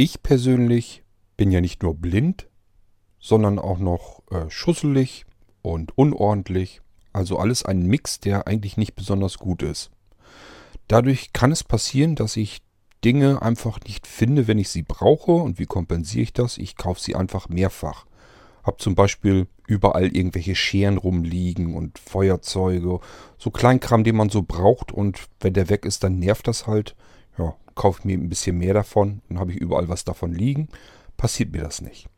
Ich persönlich bin ja nicht nur blind, sondern auch noch äh, schusselig und unordentlich. Also alles ein Mix, der eigentlich nicht besonders gut ist. Dadurch kann es passieren, dass ich Dinge einfach nicht finde, wenn ich sie brauche. Und wie kompensiere ich das? Ich kaufe sie einfach mehrfach. Hab zum Beispiel überall irgendwelche Scheren rumliegen und Feuerzeuge. So Kleinkram, den man so braucht. Und wenn der weg ist, dann nervt das halt. Kaufe mir ein bisschen mehr davon. Dann habe ich überall was davon liegen. Passiert mir das nicht.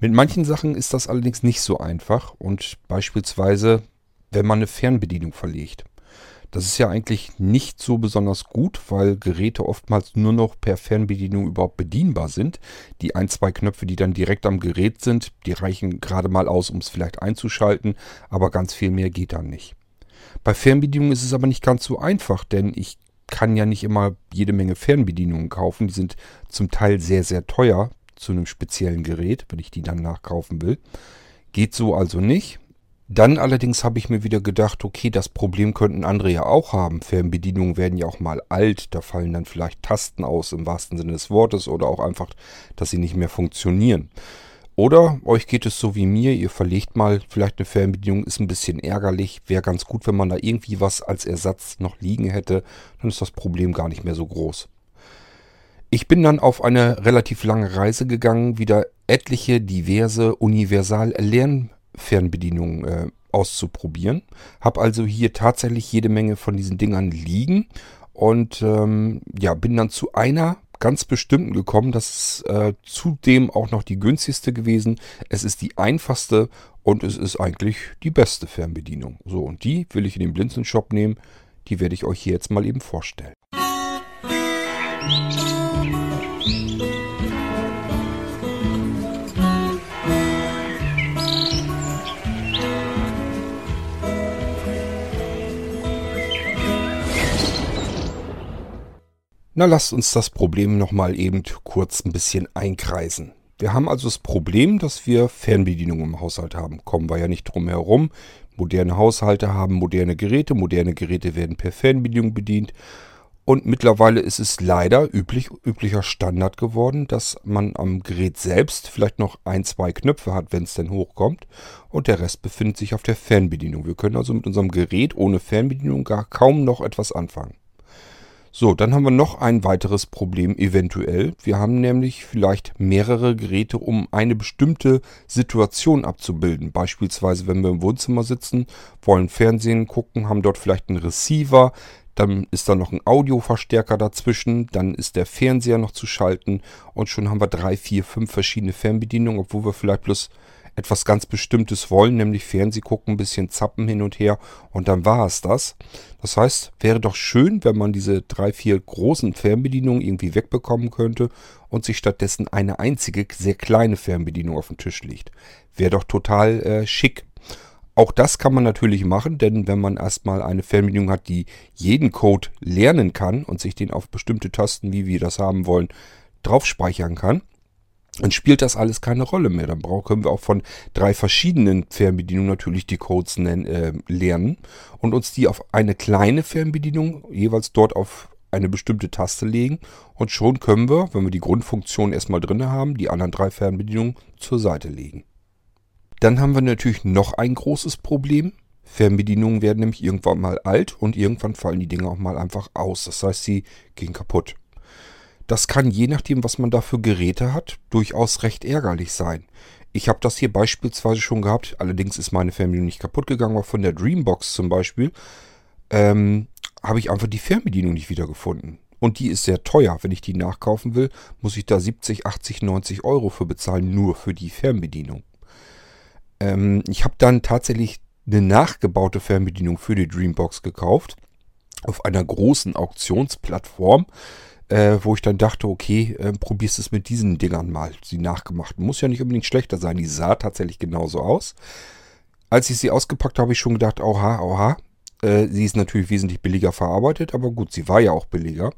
Mit manchen Sachen ist das allerdings nicht so einfach. Und beispielsweise, wenn man eine Fernbedienung verlegt. Das ist ja eigentlich nicht so besonders gut, weil Geräte oftmals nur noch per Fernbedienung überhaupt bedienbar sind. Die ein, zwei Knöpfe, die dann direkt am Gerät sind, die reichen gerade mal aus, um es vielleicht einzuschalten, aber ganz viel mehr geht dann nicht. Bei Fernbedienungen ist es aber nicht ganz so einfach, denn ich kann ja nicht immer jede Menge Fernbedienungen kaufen. Die sind zum Teil sehr, sehr teuer zu einem speziellen Gerät, wenn ich die dann nachkaufen will. Geht so also nicht. Dann allerdings habe ich mir wieder gedacht, okay, das Problem könnten andere ja auch haben. Fernbedienungen werden ja auch mal alt, da fallen dann vielleicht Tasten aus im wahrsten Sinne des Wortes oder auch einfach, dass sie nicht mehr funktionieren. Oder euch geht es so wie mir, ihr verlegt mal vielleicht eine Fernbedienung, ist ein bisschen ärgerlich, wäre ganz gut, wenn man da irgendwie was als Ersatz noch liegen hätte, dann ist das Problem gar nicht mehr so groß. Ich bin dann auf eine relativ lange Reise gegangen, wieder etliche diverse Universal-Lern- Fernbedienung äh, auszuprobieren. Habe also hier tatsächlich jede Menge von diesen Dingern liegen und ähm, ja, bin dann zu einer ganz bestimmten gekommen. Das ist äh, zudem auch noch die günstigste gewesen. Es ist die einfachste und es ist eigentlich die beste Fernbedienung. So, und die will ich in den Blinzeln-Shop nehmen. Die werde ich euch hier jetzt mal eben vorstellen. Musik Na, lasst uns das Problem nochmal eben kurz ein bisschen einkreisen. Wir haben also das Problem, dass wir Fernbedienungen im Haushalt haben. Kommen wir ja nicht drum herum. Moderne Haushalte haben moderne Geräte. Moderne Geräte werden per Fernbedienung bedient. Und mittlerweile ist es leider üblich, üblicher Standard geworden, dass man am Gerät selbst vielleicht noch ein, zwei Knöpfe hat, wenn es denn hochkommt. Und der Rest befindet sich auf der Fernbedienung. Wir können also mit unserem Gerät ohne Fernbedienung gar kaum noch etwas anfangen. So, dann haben wir noch ein weiteres Problem eventuell. Wir haben nämlich vielleicht mehrere Geräte, um eine bestimmte Situation abzubilden. Beispielsweise, wenn wir im Wohnzimmer sitzen, wollen Fernsehen gucken, haben dort vielleicht einen Receiver, dann ist da noch ein Audioverstärker dazwischen, dann ist der Fernseher noch zu schalten und schon haben wir drei, vier, fünf verschiedene Fernbedienungen, obwohl wir vielleicht bloß etwas ganz Bestimmtes wollen, nämlich Fernseh gucken, ein bisschen zappen hin und her und dann war es das. Das heißt, wäre doch schön, wenn man diese drei, vier großen Fernbedienungen irgendwie wegbekommen könnte und sich stattdessen eine einzige, sehr kleine Fernbedienung auf den Tisch legt. Wäre doch total äh, schick. Auch das kann man natürlich machen, denn wenn man erstmal eine Fernbedienung hat, die jeden Code lernen kann und sich den auf bestimmte Tasten, wie wir das haben wollen, drauf speichern kann, dann spielt das alles keine Rolle mehr. Dann können wir auch von drei verschiedenen Fernbedienungen natürlich die Codes nennen, äh, lernen und uns die auf eine kleine Fernbedienung jeweils dort auf eine bestimmte Taste legen und schon können wir, wenn wir die Grundfunktion erstmal drin haben, die anderen drei Fernbedienungen zur Seite legen. Dann haben wir natürlich noch ein großes Problem. Fernbedienungen werden nämlich irgendwann mal alt und irgendwann fallen die Dinge auch mal einfach aus. Das heißt, sie gehen kaputt. Das kann je nachdem, was man da für Geräte hat, durchaus recht ärgerlich sein. Ich habe das hier beispielsweise schon gehabt, allerdings ist meine Fernbedienung nicht kaputt gegangen, aber von der Dreambox zum Beispiel ähm, habe ich einfach die Fernbedienung nicht wiedergefunden. Und die ist sehr teuer. Wenn ich die nachkaufen will, muss ich da 70, 80, 90 Euro für bezahlen, nur für die Fernbedienung. Ähm, ich habe dann tatsächlich eine nachgebaute Fernbedienung für die Dreambox gekauft. Auf einer großen Auktionsplattform äh, wo ich dann dachte, okay, äh, probierst es mit diesen Dingern mal, die nachgemachten. Muss ja nicht unbedingt schlechter sein, die sah tatsächlich genauso aus. Als ich sie ausgepackt habe, habe ich schon gedacht, oha, oha. Äh, sie ist natürlich wesentlich billiger verarbeitet, aber gut, sie war ja auch billiger.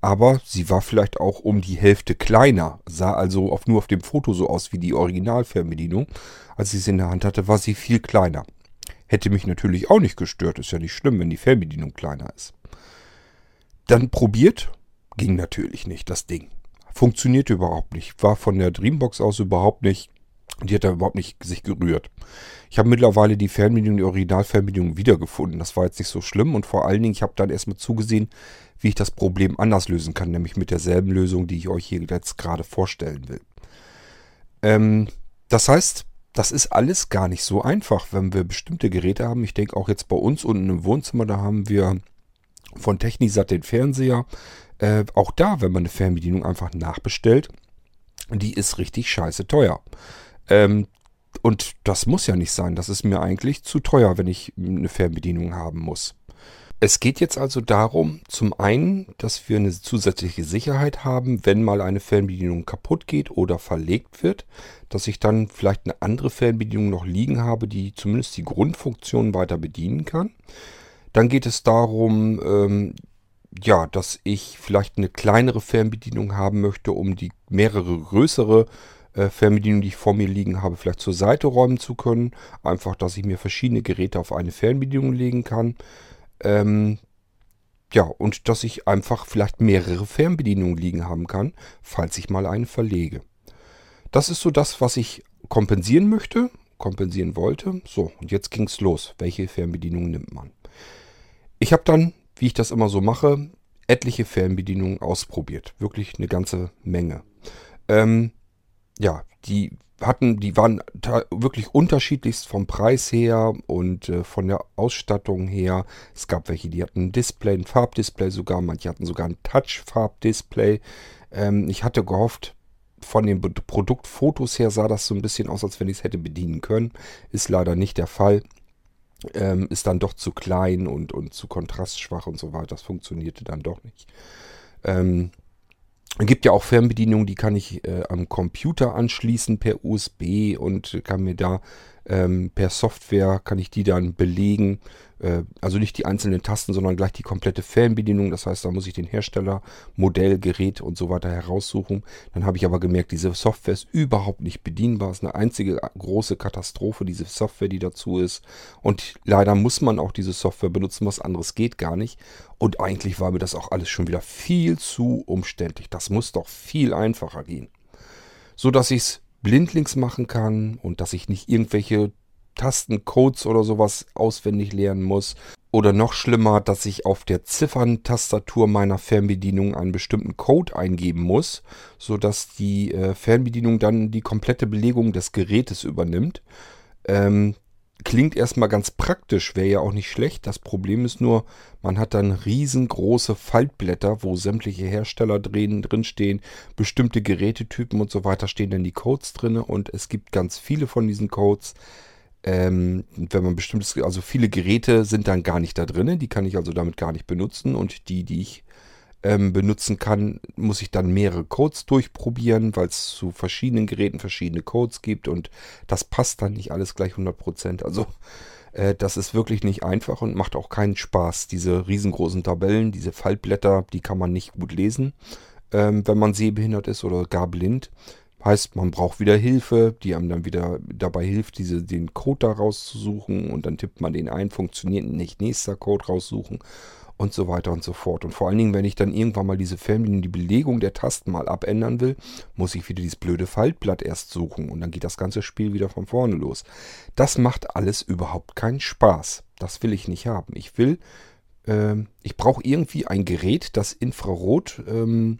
Aber sie war vielleicht auch um die Hälfte kleiner, sah also auf, nur auf dem Foto so aus wie die Originalfernbedienung. Als ich sie in der Hand hatte, war sie viel kleiner. Hätte mich natürlich auch nicht gestört, ist ja nicht schlimm, wenn die Fernbedienung kleiner ist. Dann probiert Ging natürlich nicht, das Ding. funktionierte überhaupt nicht. War von der Dreambox aus überhaupt nicht, die hat da überhaupt nicht sich gerührt. Ich habe mittlerweile die Fernbedienung, die Originalfernbedienung wiedergefunden. Das war jetzt nicht so schlimm und vor allen Dingen, ich habe dann erstmal zugesehen, wie ich das Problem anders lösen kann, nämlich mit derselben Lösung, die ich euch hier jetzt gerade vorstellen will. Ähm, das heißt, das ist alles gar nicht so einfach, wenn wir bestimmte Geräte haben. Ich denke auch jetzt bei uns unten im Wohnzimmer, da haben wir von Technisat den Fernseher. Äh, auch da, wenn man eine Fernbedienung einfach nachbestellt, die ist richtig scheiße teuer. Ähm, und das muss ja nicht sein. Das ist mir eigentlich zu teuer, wenn ich eine Fernbedienung haben muss. Es geht jetzt also darum, zum einen, dass wir eine zusätzliche Sicherheit haben, wenn mal eine Fernbedienung kaputt geht oder verlegt wird, dass ich dann vielleicht eine andere Fernbedienung noch liegen habe, die zumindest die Grundfunktion weiter bedienen kann. Dann geht es darum, ähm, ja, dass ich vielleicht eine kleinere Fernbedienung haben möchte, um die mehrere größere äh, Fernbedienungen, die ich vor mir liegen habe, vielleicht zur Seite räumen zu können. Einfach, dass ich mir verschiedene Geräte auf eine Fernbedienung legen kann. Ähm, ja, und dass ich einfach vielleicht mehrere Fernbedienungen liegen haben kann, falls ich mal eine verlege. Das ist so das, was ich kompensieren möchte, kompensieren wollte. So, und jetzt ging es los. Welche Fernbedienung nimmt man? Ich habe dann, wie ich das immer so mache, etliche Fernbedienungen ausprobiert. Wirklich eine ganze Menge. Ähm, ja, die hatten, die waren wirklich unterschiedlichst vom Preis her und äh, von der Ausstattung her. Es gab welche, die hatten ein Display, ein Farbdisplay sogar, manche hatten sogar ein Touch-Farbdisplay. Ähm, ich hatte gehofft, von den Produktfotos her sah das so ein bisschen aus, als wenn ich es hätte bedienen können. Ist leider nicht der Fall. Ähm, ist dann doch zu klein und, und zu kontrastschwach und so weiter. Das funktionierte dann doch nicht. Ähm, es gibt ja auch Fernbedienungen, die kann ich äh, am Computer anschließen per USB und kann mir da ähm, per Software kann ich die dann belegen. Äh, also nicht die einzelnen Tasten, sondern gleich die komplette Fernbedienung. Das heißt, da muss ich den Hersteller, Modell, Gerät und so weiter heraussuchen. Dann habe ich aber gemerkt, diese Software ist überhaupt nicht bedienbar. Es ist eine einzige große Katastrophe, diese Software, die dazu ist. Und leider muss man auch diese Software benutzen. Was anderes geht gar nicht. Und eigentlich war mir das auch alles schon wieder viel zu umständlich. Das muss doch viel einfacher gehen. So dass ich es blindlings machen kann und dass ich nicht irgendwelche Tastencodes oder sowas auswendig lernen muss. Oder noch schlimmer, dass ich auf der Zifferntastatur meiner Fernbedienung einen bestimmten Code eingeben muss, sodass die äh, Fernbedienung dann die komplette Belegung des Gerätes übernimmt. Ähm, Klingt erstmal ganz praktisch, wäre ja auch nicht schlecht. Das Problem ist nur, man hat dann riesengroße Faltblätter, wo sämtliche Hersteller drin, drinstehen, bestimmte Gerätetypen und so weiter stehen dann die Codes drin und es gibt ganz viele von diesen Codes. Ähm, wenn man bestimmtes, also viele Geräte sind dann gar nicht da drin, die kann ich also damit gar nicht benutzen und die, die ich ähm, benutzen kann, muss ich dann mehrere Codes durchprobieren, weil es zu verschiedenen Geräten verschiedene Codes gibt und das passt dann nicht alles gleich 100%. Also äh, das ist wirklich nicht einfach und macht auch keinen Spaß. Diese riesengroßen Tabellen, diese Faltblätter, die kann man nicht gut lesen, ähm, wenn man sehbehindert ist oder gar blind. Heißt, man braucht wieder Hilfe, die einem dann wieder dabei hilft, diese, den Code da rauszusuchen und dann tippt man den ein, funktioniert nicht, nächster Code raussuchen und so weiter und so fort. Und vor allen Dingen, wenn ich dann irgendwann mal diese Fernbedienung, die Belegung der Tasten mal abändern will, muss ich wieder dieses blöde Faltblatt erst suchen und dann geht das ganze Spiel wieder von vorne los. Das macht alles überhaupt keinen Spaß. Das will ich nicht haben. Ich will, äh, ich brauche irgendwie ein Gerät, das Infrarot, ähm,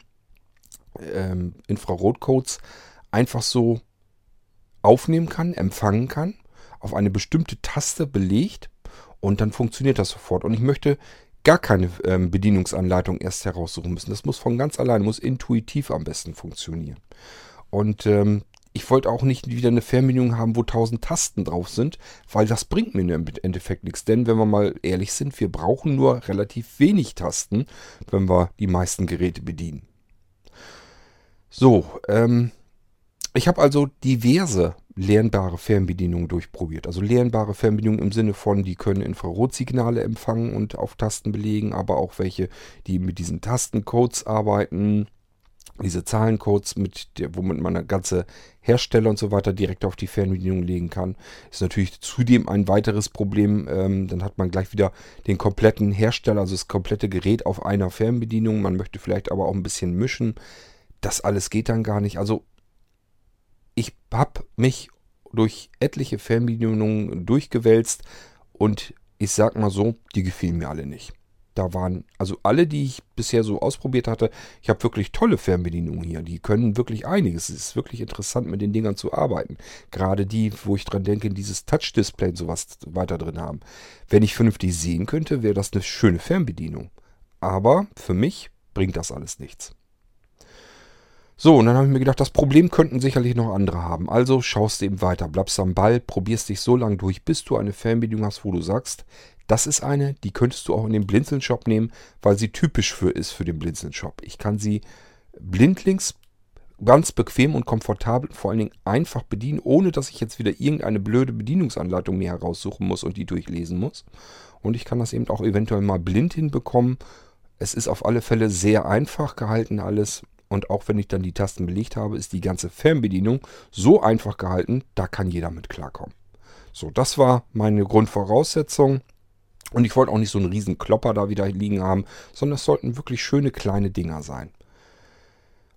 ähm, Infrarotcodes einfach so aufnehmen kann, empfangen kann, auf eine bestimmte Taste belegt und dann funktioniert das sofort. Und ich möchte gar keine ähm, Bedienungsanleitung erst heraussuchen müssen. Das muss von ganz allein, muss intuitiv am besten funktionieren. Und ähm, ich wollte auch nicht wieder eine Fernbedienung haben, wo tausend Tasten drauf sind, weil das bringt mir im Endeffekt nichts. Denn wenn wir mal ehrlich sind, wir brauchen nur relativ wenig Tasten, wenn wir die meisten Geräte bedienen. So, ähm, ich habe also diverse lernbare Fernbedienungen durchprobiert. Also lernbare Fernbedienungen im Sinne von, die können Infrarotsignale empfangen und auf Tasten belegen, aber auch welche, die mit diesen Tastencodes arbeiten, diese Zahlencodes, mit der, womit man eine ganze Hersteller und so weiter direkt auf die Fernbedienung legen kann. Ist natürlich zudem ein weiteres Problem. Ähm, dann hat man gleich wieder den kompletten Hersteller, also das komplette Gerät auf einer Fernbedienung. Man möchte vielleicht aber auch ein bisschen mischen das alles geht dann gar nicht. Also ich habe mich durch etliche Fernbedienungen durchgewälzt und ich sag mal so, die gefielen mir alle nicht. Da waren also alle, die ich bisher so ausprobiert hatte, ich habe wirklich tolle Fernbedienungen hier. Die können wirklich einiges. Es ist wirklich interessant, mit den Dingern zu arbeiten. Gerade die, wo ich dran denke, dieses Touch-Display und sowas weiter drin haben. Wenn ich vernünftig sehen könnte, wäre das eine schöne Fernbedienung. Aber für mich bringt das alles nichts. So, und dann habe ich mir gedacht, das Problem könnten sicherlich noch andere haben. Also schaust du eben weiter, bleibst am Ball, probierst dich so lange durch, bis du eine Fernbedienung hast, wo du sagst, das ist eine, die könntest du auch in den Blinzeln-Shop nehmen, weil sie typisch für ist für den Blinzeln-Shop. Ich kann sie blindlings ganz bequem und komfortabel, vor allen Dingen einfach bedienen, ohne dass ich jetzt wieder irgendeine blöde Bedienungsanleitung mir heraussuchen muss und die durchlesen muss. Und ich kann das eben auch eventuell mal blind hinbekommen. Es ist auf alle Fälle sehr einfach gehalten alles und auch wenn ich dann die Tasten belegt habe, ist die ganze Fernbedienung so einfach gehalten, da kann jeder mit klarkommen. So, das war meine Grundvoraussetzung. Und ich wollte auch nicht so einen riesen Klopper da wieder liegen haben, sondern es sollten wirklich schöne kleine Dinger sein.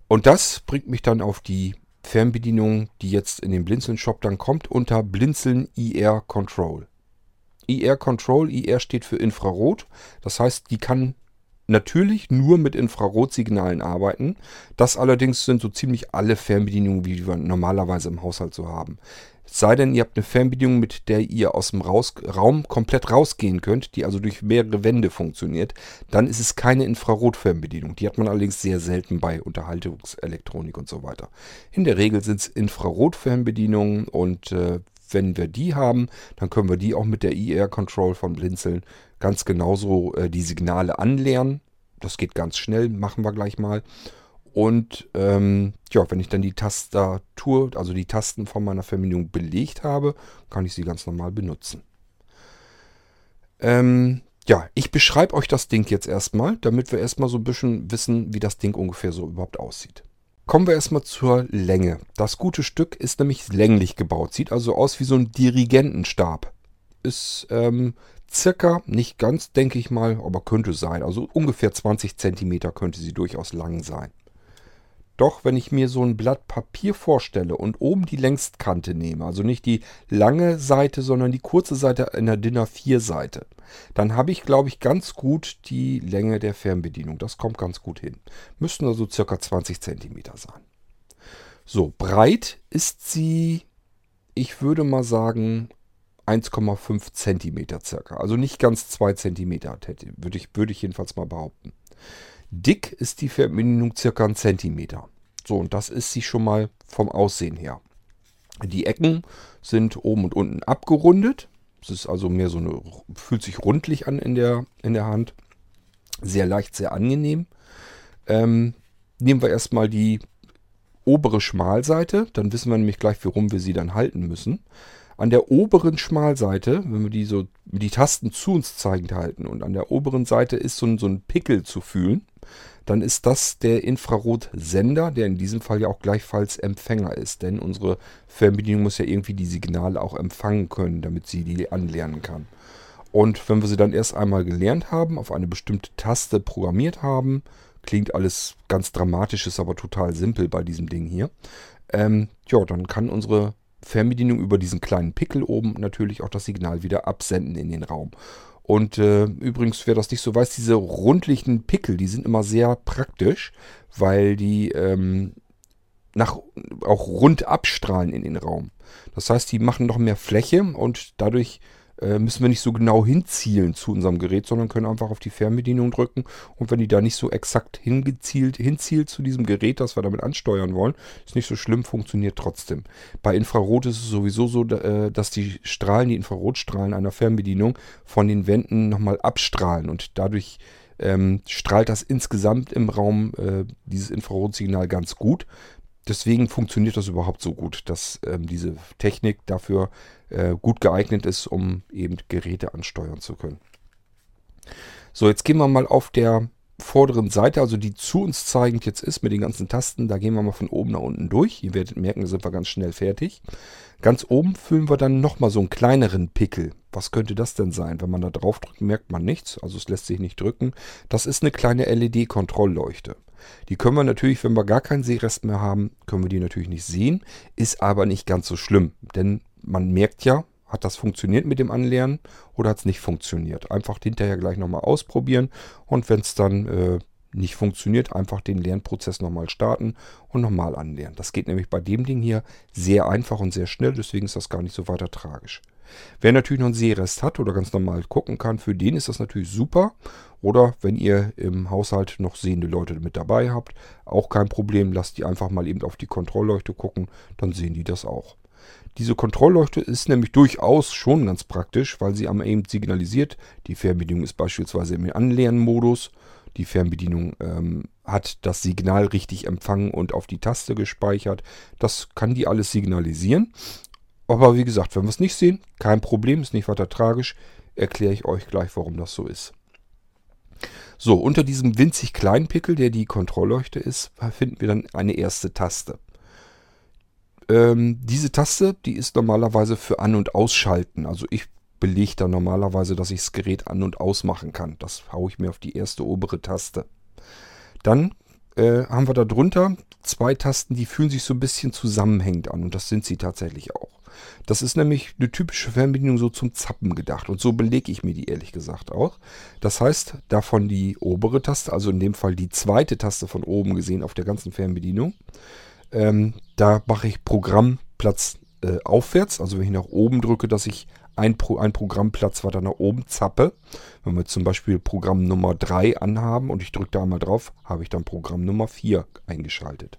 Und das bringt mich dann auf die Fernbedienung, die jetzt in den Blinzeln-Shop dann kommt, unter Blinzeln IR Control. IR Control, IR steht für Infrarot. Das heißt, die kann natürlich nur mit Infrarotsignalen arbeiten. Das allerdings sind so ziemlich alle Fernbedienungen, wie wir normalerweise im Haushalt so haben. Es sei denn, ihr habt eine Fernbedienung, mit der ihr aus dem Raus Raum komplett rausgehen könnt, die also durch mehrere Wände funktioniert, dann ist es keine Infrarotfernbedienung. Die hat man allerdings sehr selten bei Unterhaltungselektronik und so weiter. In der Regel sind es Infrarotfernbedienungen und äh, wenn wir die haben, dann können wir die auch mit der IR Control von Blinzeln ganz genauso äh, die Signale anlernen. Das geht ganz schnell, machen wir gleich mal. Und ähm, ja, wenn ich dann die Tastatur, also die Tasten von meiner Verbindung belegt habe, kann ich sie ganz normal benutzen. Ähm, ja, ich beschreibe euch das Ding jetzt erstmal, damit wir erstmal so ein bisschen wissen, wie das Ding ungefähr so überhaupt aussieht. Kommen wir erstmal zur Länge. Das gute Stück ist nämlich länglich gebaut, sieht also aus wie so ein Dirigentenstab. Ist ähm, circa, nicht ganz, denke ich mal, aber könnte sein. Also ungefähr 20 cm könnte sie durchaus lang sein. Doch wenn ich mir so ein Blatt Papier vorstelle und oben die Längstkante nehme, also nicht die lange Seite, sondern die kurze Seite in der DIN A4 Seite, dann habe ich, glaube ich, ganz gut die Länge der Fernbedienung. Das kommt ganz gut hin. Müssten also circa 20 cm sein. So, breit ist sie, ich würde mal sagen, 1,5 cm circa. Also nicht ganz 2 cm, würde ich, würde ich jedenfalls mal behaupten. Dick ist die Verbindung circa ein Zentimeter. So, und das ist sie schon mal vom Aussehen her. Die Ecken sind oben und unten abgerundet. Es ist also mehr so eine, fühlt sich rundlich an in der, in der Hand. Sehr leicht, sehr angenehm. Ähm, nehmen wir erstmal die obere Schmalseite. Dann wissen wir nämlich gleich, warum wir sie dann halten müssen. An der oberen Schmalseite, wenn wir die so die Tasten zu uns zeigend halten und an der oberen Seite ist so ein, so ein Pickel zu fühlen, dann ist das der Infrarotsender, der in diesem Fall ja auch gleichfalls Empfänger ist. Denn unsere Fernbedienung muss ja irgendwie die Signale auch empfangen können, damit sie die anlernen kann. Und wenn wir sie dann erst einmal gelernt haben, auf eine bestimmte Taste programmiert haben, klingt alles ganz dramatisch, ist aber total simpel bei diesem Ding hier. Ähm, ja, dann kann unsere Fernbedienung über diesen kleinen Pickel oben natürlich auch das Signal wieder absenden in den Raum. Und äh, übrigens, wer das nicht so weiß, diese rundlichen Pickel, die sind immer sehr praktisch, weil die ähm, nach, auch rund abstrahlen in den Raum. Das heißt, die machen noch mehr Fläche und dadurch äh, müssen wir nicht so genau hinzielen zu unserem Gerät, sondern können einfach auf die Fernbedienung drücken. Und wenn die da nicht so exakt hingezielt, hinzielt zu diesem Gerät, das wir damit ansteuern wollen, ist nicht so schlimm, funktioniert trotzdem. Bei Infrarot ist es sowieso so, äh, dass die Strahlen, die Infrarotstrahlen einer Fernbedienung von den Wänden nochmal abstrahlen und dadurch ähm, strahlt das insgesamt im Raum äh, dieses Infrarotsignal ganz gut. Deswegen funktioniert das überhaupt so gut, dass ähm, diese Technik dafür äh, gut geeignet ist, um eben Geräte ansteuern zu können. So, jetzt gehen wir mal auf der vorderen Seite, also die zu uns zeigend jetzt ist mit den ganzen Tasten, da gehen wir mal von oben nach unten durch. Ihr werdet merken, da sind wir ganz schnell fertig. Ganz oben füllen wir dann nochmal so einen kleineren Pickel. Was könnte das denn sein? Wenn man da drauf drückt, merkt man nichts, also es lässt sich nicht drücken. Das ist eine kleine LED-Kontrollleuchte. Die können wir natürlich, wenn wir gar keinen Sehrest mehr haben, können wir die natürlich nicht sehen. Ist aber nicht ganz so schlimm, denn man merkt ja, hat das funktioniert mit dem Anlernen oder hat es nicht funktioniert. Einfach hinterher gleich nochmal ausprobieren und wenn es dann äh, nicht funktioniert, einfach den Lernprozess nochmal starten und nochmal anlernen. Das geht nämlich bei dem Ding hier sehr einfach und sehr schnell, deswegen ist das gar nicht so weiter tragisch. Wer natürlich noch einen Sehrest hat oder ganz normal gucken kann, für den ist das natürlich super. Oder wenn ihr im Haushalt noch sehende Leute mit dabei habt, auch kein Problem, lasst die einfach mal eben auf die Kontrollleuchte gucken, dann sehen die das auch. Diese Kontrollleuchte ist nämlich durchaus schon ganz praktisch, weil sie am eben signalisiert, die Fernbedienung ist beispielsweise im Anlernmodus die Fernbedienung ähm, hat das Signal richtig empfangen und auf die Taste gespeichert. Das kann die alles signalisieren. Aber wie gesagt, wenn wir es nicht sehen, kein Problem, ist nicht weiter tragisch. Erkläre ich euch gleich, warum das so ist. So, unter diesem winzig kleinen Pickel, der die Kontrollleuchte ist, finden wir dann eine erste Taste. Ähm, diese Taste, die ist normalerweise für An- und Ausschalten. Also ich belegt dann normalerweise, dass ich das Gerät an- und ausmachen kann. Das haue ich mir auf die erste obere Taste. Dann äh, haben wir da drunter zwei Tasten, die fühlen sich so ein bisschen zusammenhängend an und das sind sie tatsächlich auch. Das ist nämlich eine typische Fernbedienung so zum Zappen gedacht und so belege ich mir die ehrlich gesagt auch. Das heißt, davon die obere Taste, also in dem Fall die zweite Taste von oben gesehen auf der ganzen Fernbedienung, ähm, da mache ich Programmplatz äh, aufwärts, also wenn ich nach oben drücke, dass ich ein, Pro, ein Programmplatz weiter nach oben zappe. Wenn wir zum Beispiel Programm Nummer 3 anhaben und ich drücke da einmal drauf, habe ich dann Programm Nummer 4 eingeschaltet.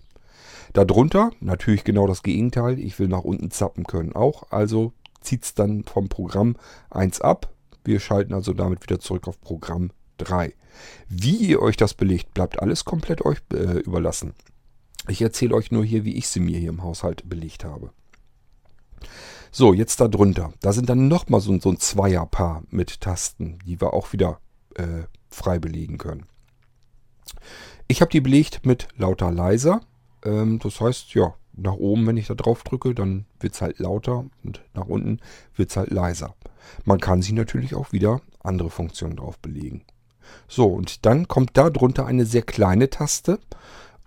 Darunter natürlich genau das Gegenteil. Ich will nach unten zappen können auch. Also zieht es dann vom Programm 1 ab. Wir schalten also damit wieder zurück auf Programm 3. Wie ihr euch das belegt, bleibt alles komplett euch äh, überlassen. Ich erzähle euch nur hier, wie ich sie mir hier im Haushalt belegt habe. So, jetzt da drunter. Da sind dann nochmal so, so ein Zweierpaar mit Tasten, die wir auch wieder äh, frei belegen können. Ich habe die belegt mit lauter leiser. Ähm, das heißt, ja, nach oben, wenn ich da drauf drücke, dann wird es halt lauter und nach unten wird es halt leiser. Man kann sich natürlich auch wieder andere Funktionen drauf belegen. So, und dann kommt da drunter eine sehr kleine Taste.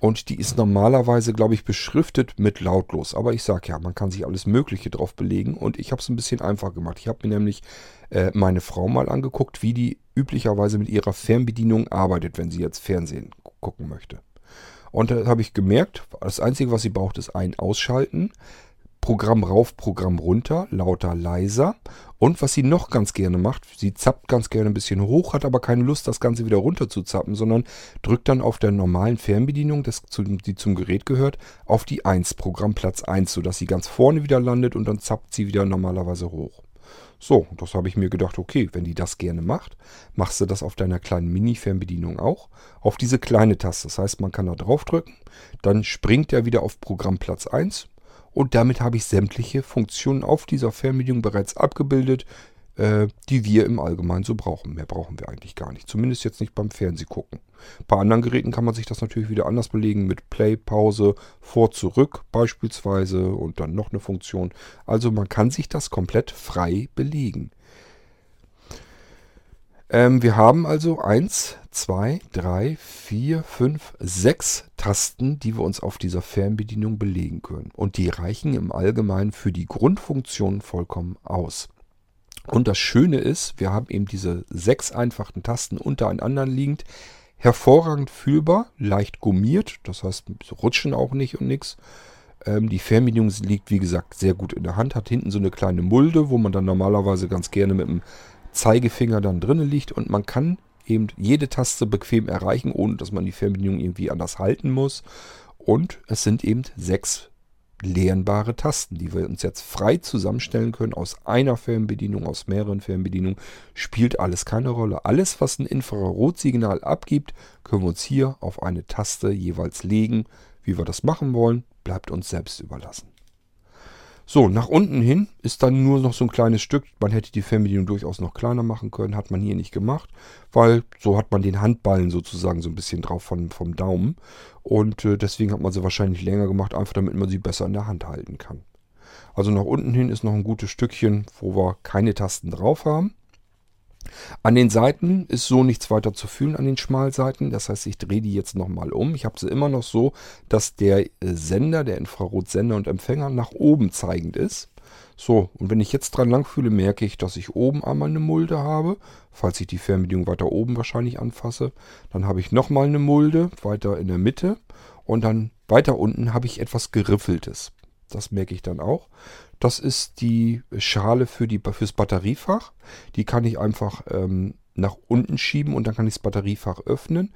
Und die ist normalerweise, glaube ich, beschriftet mit lautlos. Aber ich sage ja, man kann sich alles Mögliche drauf belegen. Und ich habe es ein bisschen einfach gemacht. Ich habe mir nämlich äh, meine Frau mal angeguckt, wie die üblicherweise mit ihrer Fernbedienung arbeitet, wenn sie jetzt Fernsehen gucken möchte. Und da habe ich gemerkt, das Einzige, was sie braucht, ist ein Ausschalten. Programm rauf, Programm runter, lauter, leiser. Und was sie noch ganz gerne macht, sie zappt ganz gerne ein bisschen hoch, hat aber keine Lust, das Ganze wieder runter zu zappen, sondern drückt dann auf der normalen Fernbedienung, das die zum Gerät gehört, auf die 1, Programmplatz 1, sodass sie ganz vorne wieder landet und dann zappt sie wieder normalerweise hoch. So, das habe ich mir gedacht, okay, wenn die das gerne macht, machst du das auf deiner kleinen Mini-Fernbedienung auch. Auf diese kleine Taste. Das heißt, man kann da drauf drücken, dann springt er wieder auf Programmplatz 1 und damit habe ich sämtliche Funktionen auf dieser Fernbedienung bereits abgebildet, die wir im Allgemeinen so brauchen. Mehr brauchen wir eigentlich gar nicht. Zumindest jetzt nicht beim Fernsehgucken. Bei anderen Geräten kann man sich das natürlich wieder anders belegen mit Play, Pause, vor, zurück beispielsweise und dann noch eine Funktion. Also man kann sich das komplett frei belegen. Ähm, wir haben also 1, 2, 3, 4, 5, 6 Tasten, die wir uns auf dieser Fernbedienung belegen können. Und die reichen im Allgemeinen für die Grundfunktion vollkommen aus. Und das Schöne ist, wir haben eben diese sechs einfachen Tasten untereinander liegend, hervorragend fühlbar, leicht gummiert, das heißt, rutschen auch nicht und nichts. Ähm, die Fernbedienung liegt, wie gesagt, sehr gut in der Hand, hat hinten so eine kleine Mulde, wo man dann normalerweise ganz gerne mit dem Zeigefinger dann drinnen liegt und man kann eben jede Taste bequem erreichen, ohne dass man die Fernbedienung irgendwie anders halten muss. Und es sind eben sechs lernbare Tasten, die wir uns jetzt frei zusammenstellen können aus einer Fernbedienung, aus mehreren Fernbedienungen. Spielt alles keine Rolle. Alles, was ein Infrarotsignal abgibt, können wir uns hier auf eine Taste jeweils legen. Wie wir das machen wollen, bleibt uns selbst überlassen. So, nach unten hin ist dann nur noch so ein kleines Stück. Man hätte die Fernbedienung durchaus noch kleiner machen können, hat man hier nicht gemacht, weil so hat man den Handballen sozusagen so ein bisschen drauf von, vom Daumen. Und äh, deswegen hat man sie wahrscheinlich länger gemacht, einfach damit man sie besser in der Hand halten kann. Also nach unten hin ist noch ein gutes Stückchen, wo wir keine Tasten drauf haben. An den Seiten ist so nichts weiter zu fühlen an den Schmalseiten. Das heißt, ich drehe die jetzt nochmal um. Ich habe sie immer noch so, dass der äh, Sender, der Infrarotsender und Empfänger nach oben zeigend ist. So, und wenn ich jetzt dran lang fühle, merke ich, dass ich oben einmal eine Mulde habe. Falls ich die Fernbedienung weiter oben wahrscheinlich anfasse. Dann habe ich nochmal eine Mulde weiter in der Mitte. Und dann weiter unten habe ich etwas Geriffeltes. Das merke ich dann auch. Das ist die Schale für fürs Batteriefach. Die kann ich einfach ähm, nach unten schieben und dann kann ich das Batteriefach öffnen.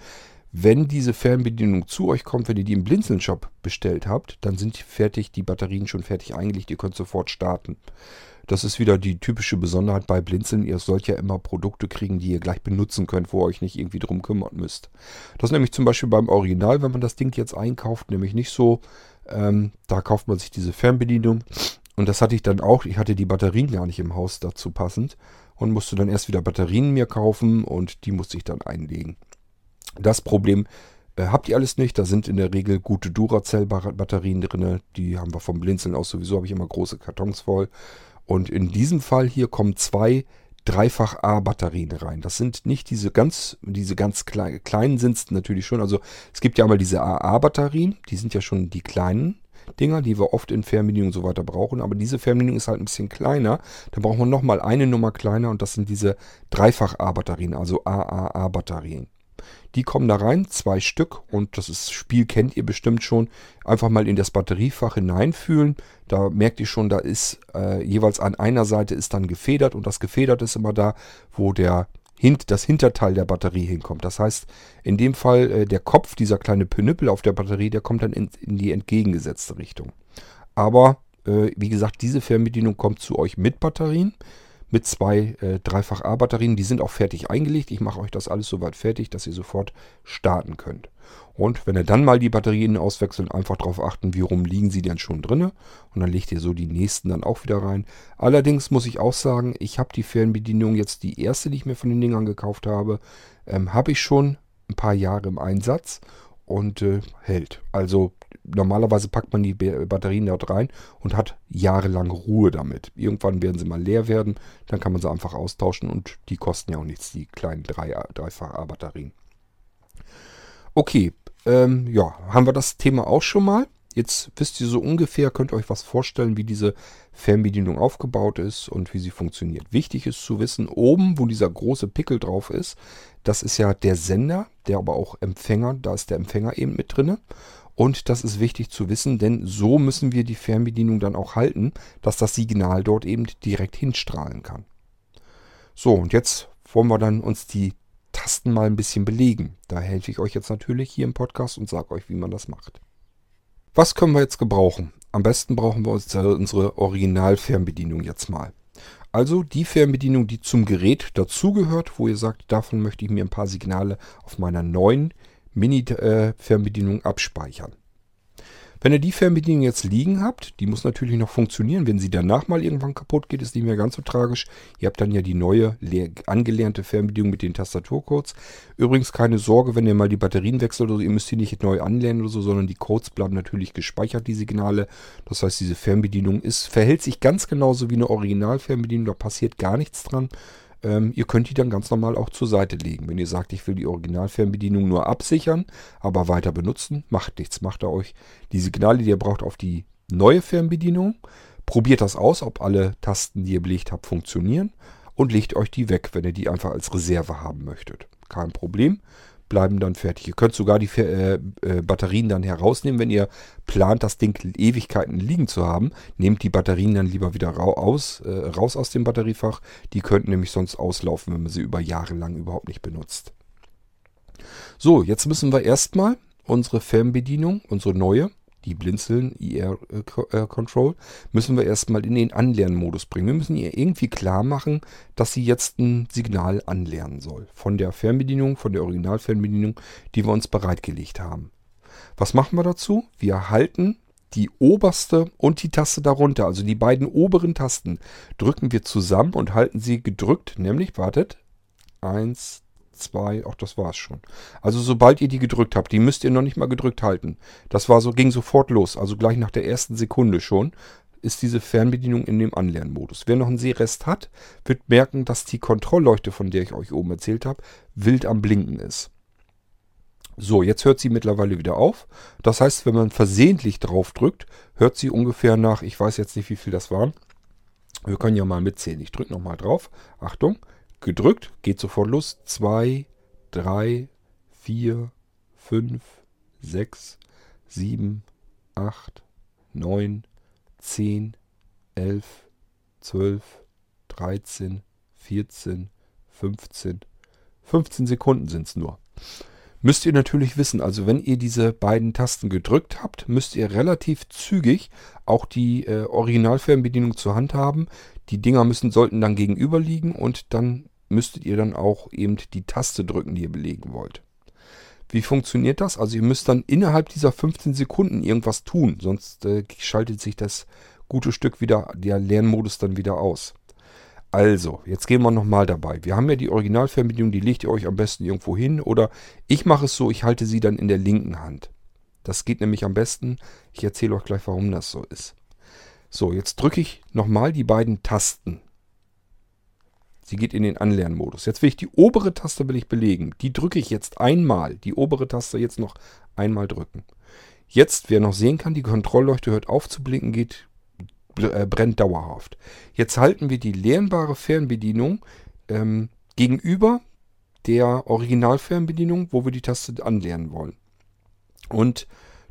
Wenn diese Fernbedienung zu euch kommt, wenn ihr die im Blinzeln-Shop bestellt habt, dann sind fertig, die Batterien schon fertig eingelegt. Ihr könnt sofort starten. Das ist wieder die typische Besonderheit bei Blinzeln. Ihr sollt ja immer Produkte kriegen, die ihr gleich benutzen könnt, wo ihr euch nicht irgendwie drum kümmern müsst. Das ist nämlich zum Beispiel beim Original, wenn man das Ding jetzt einkauft, nämlich nicht so. Ähm, da kauft man sich diese Fernbedienung. Und das hatte ich dann auch. Ich hatte die Batterien gar nicht im Haus dazu passend und musste dann erst wieder Batterien mir kaufen und die musste ich dann einlegen. Das Problem äh, habt ihr alles nicht. Da sind in der Regel gute Duracell-Batterien drin. Die haben wir vom Blinzeln aus sowieso, habe ich immer große Kartons voll. Und in diesem Fall hier kommen zwei dreifach A-Batterien rein. Das sind nicht diese ganz, diese ganz klein, kleinen sind es natürlich schon. Also es gibt ja einmal diese AA-Batterien, die sind ja schon die kleinen Dinger, die wir oft in Fernbedienungen und so weiter brauchen. Aber diese Fernbedienung ist halt ein bisschen kleiner. Da brauchen wir nochmal eine Nummer kleiner und das sind diese dreifach A-Batterien, also AAA-Batterien. Die kommen da rein, zwei Stück und das ist, Spiel kennt ihr bestimmt schon. Einfach mal in das Batteriefach hineinfühlen. Da merkt ihr schon, da ist äh, jeweils an einer Seite ist dann gefedert und das gefedert ist immer da, wo der hint, das Hinterteil der Batterie hinkommt. Das heißt, in dem Fall äh, der Kopf, dieser kleine Pnüppel auf der Batterie, der kommt dann in, in die entgegengesetzte Richtung. Aber äh, wie gesagt, diese Fernbedienung kommt zu euch mit Batterien mit zwei äh, Dreifach-A-Batterien. Die sind auch fertig eingelegt. Ich mache euch das alles soweit fertig, dass ihr sofort starten könnt. Und wenn ihr dann mal die Batterien auswechselt, einfach darauf achten, wie rum liegen sie denn schon drinne. Und dann legt ihr so die nächsten dann auch wieder rein. Allerdings muss ich auch sagen, ich habe die Fernbedienung jetzt, die erste, die ich mir von den Dingern gekauft habe, ähm, habe ich schon ein paar Jahre im Einsatz und äh, hält. Also normalerweise packt man die Batterien dort rein und hat jahrelang Ruhe damit. Irgendwann werden sie mal leer werden, dann kann man sie einfach austauschen und die kosten ja auch nichts, die kleinen dreifach A-Batterien. Okay, ähm, ja, haben wir das Thema auch schon mal. Jetzt wisst ihr so ungefähr, könnt ihr euch was vorstellen, wie diese Fernbedienung aufgebaut ist und wie sie funktioniert. Wichtig ist zu wissen, oben, wo dieser große Pickel drauf ist, das ist ja der Sender, der aber auch Empfänger, da ist der Empfänger eben mit drin. Und das ist wichtig zu wissen, denn so müssen wir die Fernbedienung dann auch halten, dass das Signal dort eben direkt hinstrahlen kann. So, und jetzt wollen wir dann uns die Tasten mal ein bisschen belegen. Da helfe ich euch jetzt natürlich hier im Podcast und sage euch, wie man das macht. Was können wir jetzt gebrauchen? Am besten brauchen wir unsere Original-Fernbedienung jetzt mal. Also die Fernbedienung, die zum Gerät dazugehört, wo ihr sagt, davon möchte ich mir ein paar Signale auf meiner neuen Mini-Fernbedienung abspeichern. Wenn ihr die Fernbedienung jetzt liegen habt, die muss natürlich noch funktionieren. Wenn sie danach mal irgendwann kaputt geht, ist nicht mehr ganz so tragisch. Ihr habt dann ja die neue, angelernte Fernbedienung mit den Tastaturcodes. Übrigens keine Sorge, wenn ihr mal die Batterien wechselt oder ihr müsst die nicht neu anlernen oder so, sondern die Codes bleiben natürlich gespeichert, die Signale. Das heißt, diese Fernbedienung ist, verhält sich ganz genauso wie eine Originalfernbedienung. Da passiert gar nichts dran. Ähm, ihr könnt die dann ganz normal auch zur Seite legen. Wenn ihr sagt, ich will die Originalfernbedienung nur absichern, aber weiter benutzen, macht nichts. Macht ihr euch die Signale, die ihr braucht, auf die neue Fernbedienung. Probiert das aus, ob alle Tasten, die ihr belegt habt, funktionieren. Und legt euch die weg, wenn ihr die einfach als Reserve haben möchtet. Kein Problem bleiben dann fertig. Ihr könnt sogar die äh, äh, Batterien dann herausnehmen, wenn ihr plant, das Ding Ewigkeiten liegen zu haben. Nehmt die Batterien dann lieber wieder raus, äh, raus aus dem Batteriefach. Die könnten nämlich sonst auslaufen, wenn man sie über Jahre lang überhaupt nicht benutzt. So, jetzt müssen wir erstmal unsere Fernbedienung, unsere neue, die Blinzeln IR äh, äh, müssen wir erstmal in den Anlernmodus bringen. Wir müssen ihr irgendwie klar machen, dass sie jetzt ein Signal anlernen soll. Von der Fernbedienung, von der Originalfernbedienung, die wir uns bereitgelegt haben. Was machen wir dazu? Wir halten die oberste und die Taste darunter, also die beiden oberen Tasten, drücken wir zusammen und halten sie gedrückt, nämlich, wartet, 1, zwei, auch das war's schon. Also sobald ihr die gedrückt habt, die müsst ihr noch nicht mal gedrückt halten. Das war so, ging sofort los, also gleich nach der ersten Sekunde schon. ist diese Fernbedienung in dem Anlernmodus. Wer noch einen Sehrest hat, wird merken, dass die Kontrollleuchte, von der ich euch oben erzählt habe, wild am Blinken ist. So, jetzt hört sie mittlerweile wieder auf. Das heißt, wenn man versehentlich drauf drückt, hört sie ungefähr nach, ich weiß jetzt nicht, wie viel das waren. Wir können ja mal mitzählen. Ich drücke nochmal drauf. Achtung, gedrückt, geht sofort los. 2, 3, 4, 5, 6, 7, 8, 9, 10, 11, 12, 13, 14, 15. 15 Sekunden sind es nur. Müsst ihr natürlich wissen, also wenn ihr diese beiden Tasten gedrückt habt, müsst ihr relativ zügig auch die äh, Originalfernbedienung zur Hand haben. Die Dinger müssen, sollten dann gegenüber liegen und dann müsstet ihr dann auch eben die Taste drücken, die ihr belegen wollt. Wie funktioniert das? Also ihr müsst dann innerhalb dieser 15 Sekunden irgendwas tun, sonst äh, schaltet sich das gute Stück wieder, der Lernmodus dann wieder aus. Also, jetzt gehen wir nochmal dabei. Wir haben ja die Originalfernbedienung, die legt ihr euch am besten irgendwo hin oder ich mache es so, ich halte sie dann in der linken Hand. Das geht nämlich am besten. Ich erzähle euch gleich, warum das so ist. So, jetzt drücke ich nochmal die beiden Tasten. Sie geht in den Anlernmodus. Jetzt will ich die obere Taste will ich belegen. Die drücke ich jetzt einmal. Die obere Taste jetzt noch einmal drücken. Jetzt, wer noch sehen kann, die Kontrollleuchte hört auf zu blinken, geht, äh, brennt dauerhaft. Jetzt halten wir die lernbare Fernbedienung ähm, gegenüber der Originalfernbedienung, wo wir die Taste anlernen wollen. Und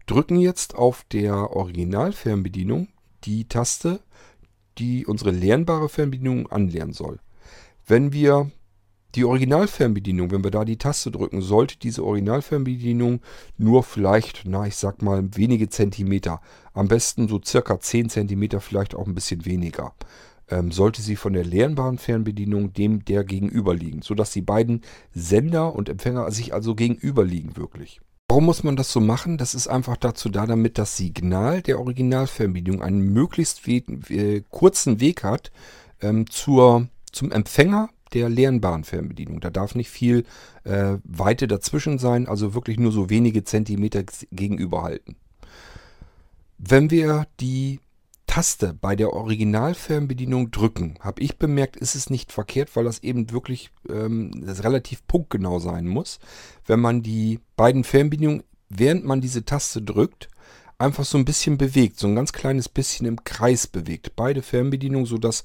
drücken jetzt auf der Originalfernbedienung die Taste, die unsere lernbare Fernbedienung anlernen soll. Wenn wir die Originalfernbedienung, wenn wir da die Taste drücken, sollte diese Originalfernbedienung nur vielleicht, na ich sag mal, wenige Zentimeter, am besten so circa 10 Zentimeter, vielleicht auch ein bisschen weniger, ähm, sollte sie von der lernbaren Fernbedienung dem der gegenüber liegen, sodass die beiden Sender und Empfänger sich also gegenüber liegen wirklich. Warum muss man das so machen? Das ist einfach dazu da, damit das Signal der Originalfernbedienung einen möglichst we äh, kurzen Weg hat ähm, zur zum Empfänger der lernbaren Fernbedienung. Da darf nicht viel äh, Weite dazwischen sein, also wirklich nur so wenige Zentimeter gegenüber halten. Wenn wir die Taste bei der Originalfernbedienung drücken, habe ich bemerkt, ist es nicht verkehrt, weil das eben wirklich ähm, das relativ punktgenau sein muss. Wenn man die beiden Fernbedienungen, während man diese Taste drückt, einfach so ein bisschen bewegt, so ein ganz kleines bisschen im Kreis bewegt. Beide Fernbedienungen, sodass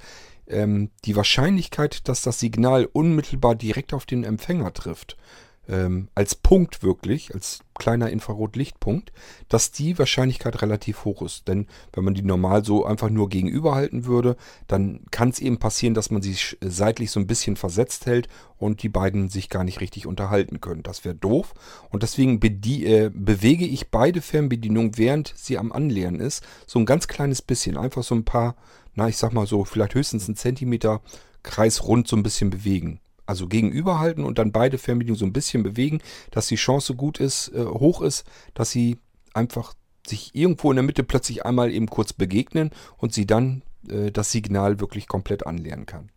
ähm, die Wahrscheinlichkeit, dass das Signal unmittelbar direkt auf den Empfänger trifft, ähm, als Punkt wirklich, als kleiner Infrarotlichtpunkt, dass die Wahrscheinlichkeit relativ hoch ist. Denn wenn man die normal so einfach nur gegenüberhalten würde, dann kann es eben passieren, dass man sie seitlich so ein bisschen versetzt hält und die beiden sich gar nicht richtig unterhalten können. Das wäre doof. Und deswegen äh, bewege ich beide Fernbedienungen, während sie am Anleeren ist, so ein ganz kleines bisschen. Einfach so ein paar na, ich sag mal so, vielleicht höchstens einen Zentimeter kreisrund so ein bisschen bewegen. Also gegenüberhalten und dann beide Fernbedienungen so ein bisschen bewegen, dass die Chance gut ist, äh, hoch ist, dass sie einfach sich irgendwo in der Mitte plötzlich einmal eben kurz begegnen und sie dann äh, das Signal wirklich komplett anlernen kann.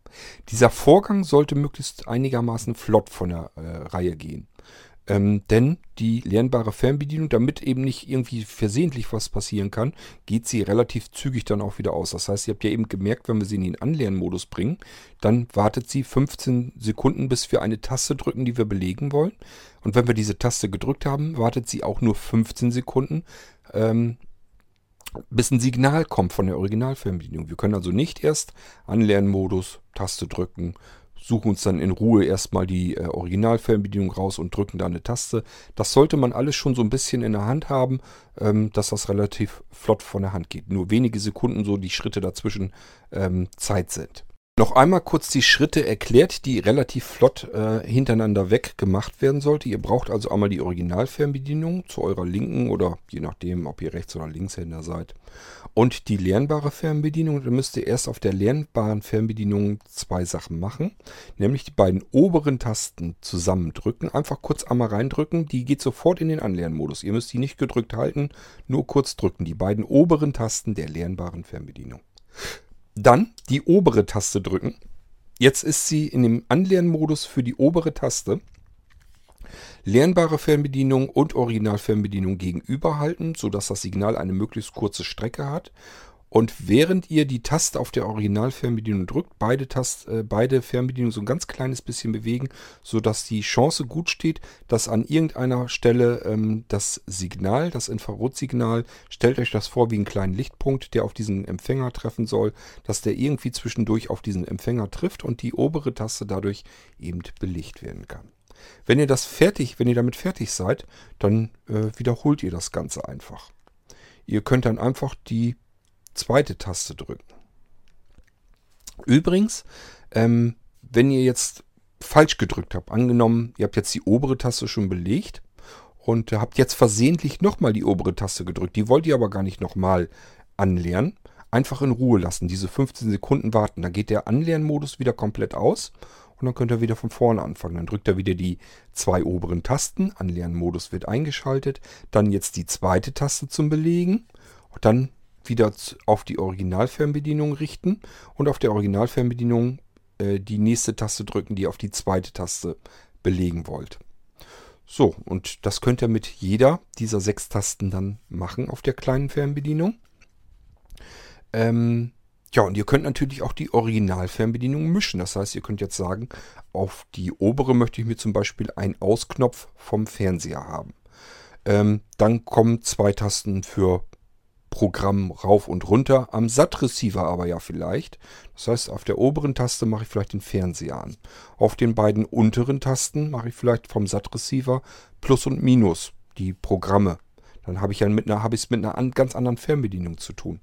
Dieser Vorgang sollte möglichst einigermaßen flott von der äh, Reihe gehen. Ähm, denn die lernbare Fernbedienung, damit eben nicht irgendwie versehentlich was passieren kann, geht sie relativ zügig dann auch wieder aus. Das heißt, ihr habt ja eben gemerkt, wenn wir sie in den Anlernmodus bringen, dann wartet sie 15 Sekunden, bis wir eine Taste drücken, die wir belegen wollen. Und wenn wir diese Taste gedrückt haben, wartet sie auch nur 15 Sekunden, ähm, bis ein Signal kommt von der Originalfernbedienung. Wir können also nicht erst Anlernmodus, Taste drücken, suchen uns dann in Ruhe erstmal die äh, Originalfernbedienung raus und drücken da eine Taste. Das sollte man alles schon so ein bisschen in der Hand haben, ähm, dass das relativ flott von der Hand geht. Nur wenige Sekunden so die Schritte dazwischen ähm, Zeit sind. Noch einmal kurz die Schritte erklärt, die relativ flott äh, hintereinander weg gemacht werden sollte. Ihr braucht also einmal die Originalfernbedienung zu eurer linken oder je nachdem, ob ihr Rechts- oder Linkshänder seid. Und die lernbare Fernbedienung. Da müsst ihr erst auf der lernbaren Fernbedienung zwei Sachen machen. Nämlich die beiden oberen Tasten zusammendrücken. Einfach kurz einmal reindrücken. Die geht sofort in den Anlernmodus. Ihr müsst die nicht gedrückt halten, nur kurz drücken. Die beiden oberen Tasten der lernbaren Fernbedienung. Dann die obere Taste drücken. Jetzt ist sie in dem Anlernmodus für die obere Taste. Lernbare Fernbedienung und Originalfernbedienung gegenüberhalten, sodass das Signal eine möglichst kurze Strecke hat. Und während ihr die Taste auf der Originalfernbedienung drückt, beide, Tast, äh, beide Fernbedienungen so ein ganz kleines bisschen bewegen, sodass die Chance gut steht, dass an irgendeiner Stelle ähm, das Signal, das Infrarotsignal, stellt euch das vor wie einen kleinen Lichtpunkt, der auf diesen Empfänger treffen soll, dass der irgendwie zwischendurch auf diesen Empfänger trifft und die obere Taste dadurch eben belegt werden kann. Wenn ihr das fertig, wenn ihr damit fertig seid, dann äh, wiederholt ihr das Ganze einfach. Ihr könnt dann einfach die zweite Taste drücken. Übrigens, ähm, wenn ihr jetzt falsch gedrückt habt, angenommen, ihr habt jetzt die obere Taste schon belegt und habt jetzt versehentlich nochmal die obere Taste gedrückt, die wollt ihr aber gar nicht nochmal anlernen, einfach in Ruhe lassen, diese 15 Sekunden warten, dann geht der Anlernmodus wieder komplett aus und dann könnt ihr wieder von vorne anfangen. Dann drückt ihr wieder die zwei oberen Tasten, Anlernmodus wird eingeschaltet, dann jetzt die zweite Taste zum Belegen und dann wieder auf die Originalfernbedienung richten und auf der Originalfernbedienung äh, die nächste Taste drücken, die ihr auf die zweite Taste belegen wollt. So, und das könnt ihr mit jeder dieser sechs Tasten dann machen auf der kleinen Fernbedienung. Ähm, ja, und ihr könnt natürlich auch die Originalfernbedienung mischen. Das heißt, ihr könnt jetzt sagen, auf die obere möchte ich mir zum Beispiel einen Ausknopf vom Fernseher haben. Ähm, dann kommen zwei Tasten für Programm rauf und runter, am SAT-Receiver aber ja vielleicht. Das heißt, auf der oberen Taste mache ich vielleicht den Fernseher an. Auf den beiden unteren Tasten mache ich vielleicht vom SAT-Receiver Plus und Minus, die Programme dann habe ich ja mit einer, habe es mit einer an, ganz anderen Fernbedienung zu tun.